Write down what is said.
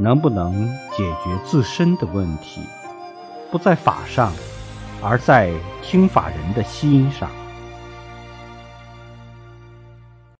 能不能解决自身的问题不在法上而在听法人的心上。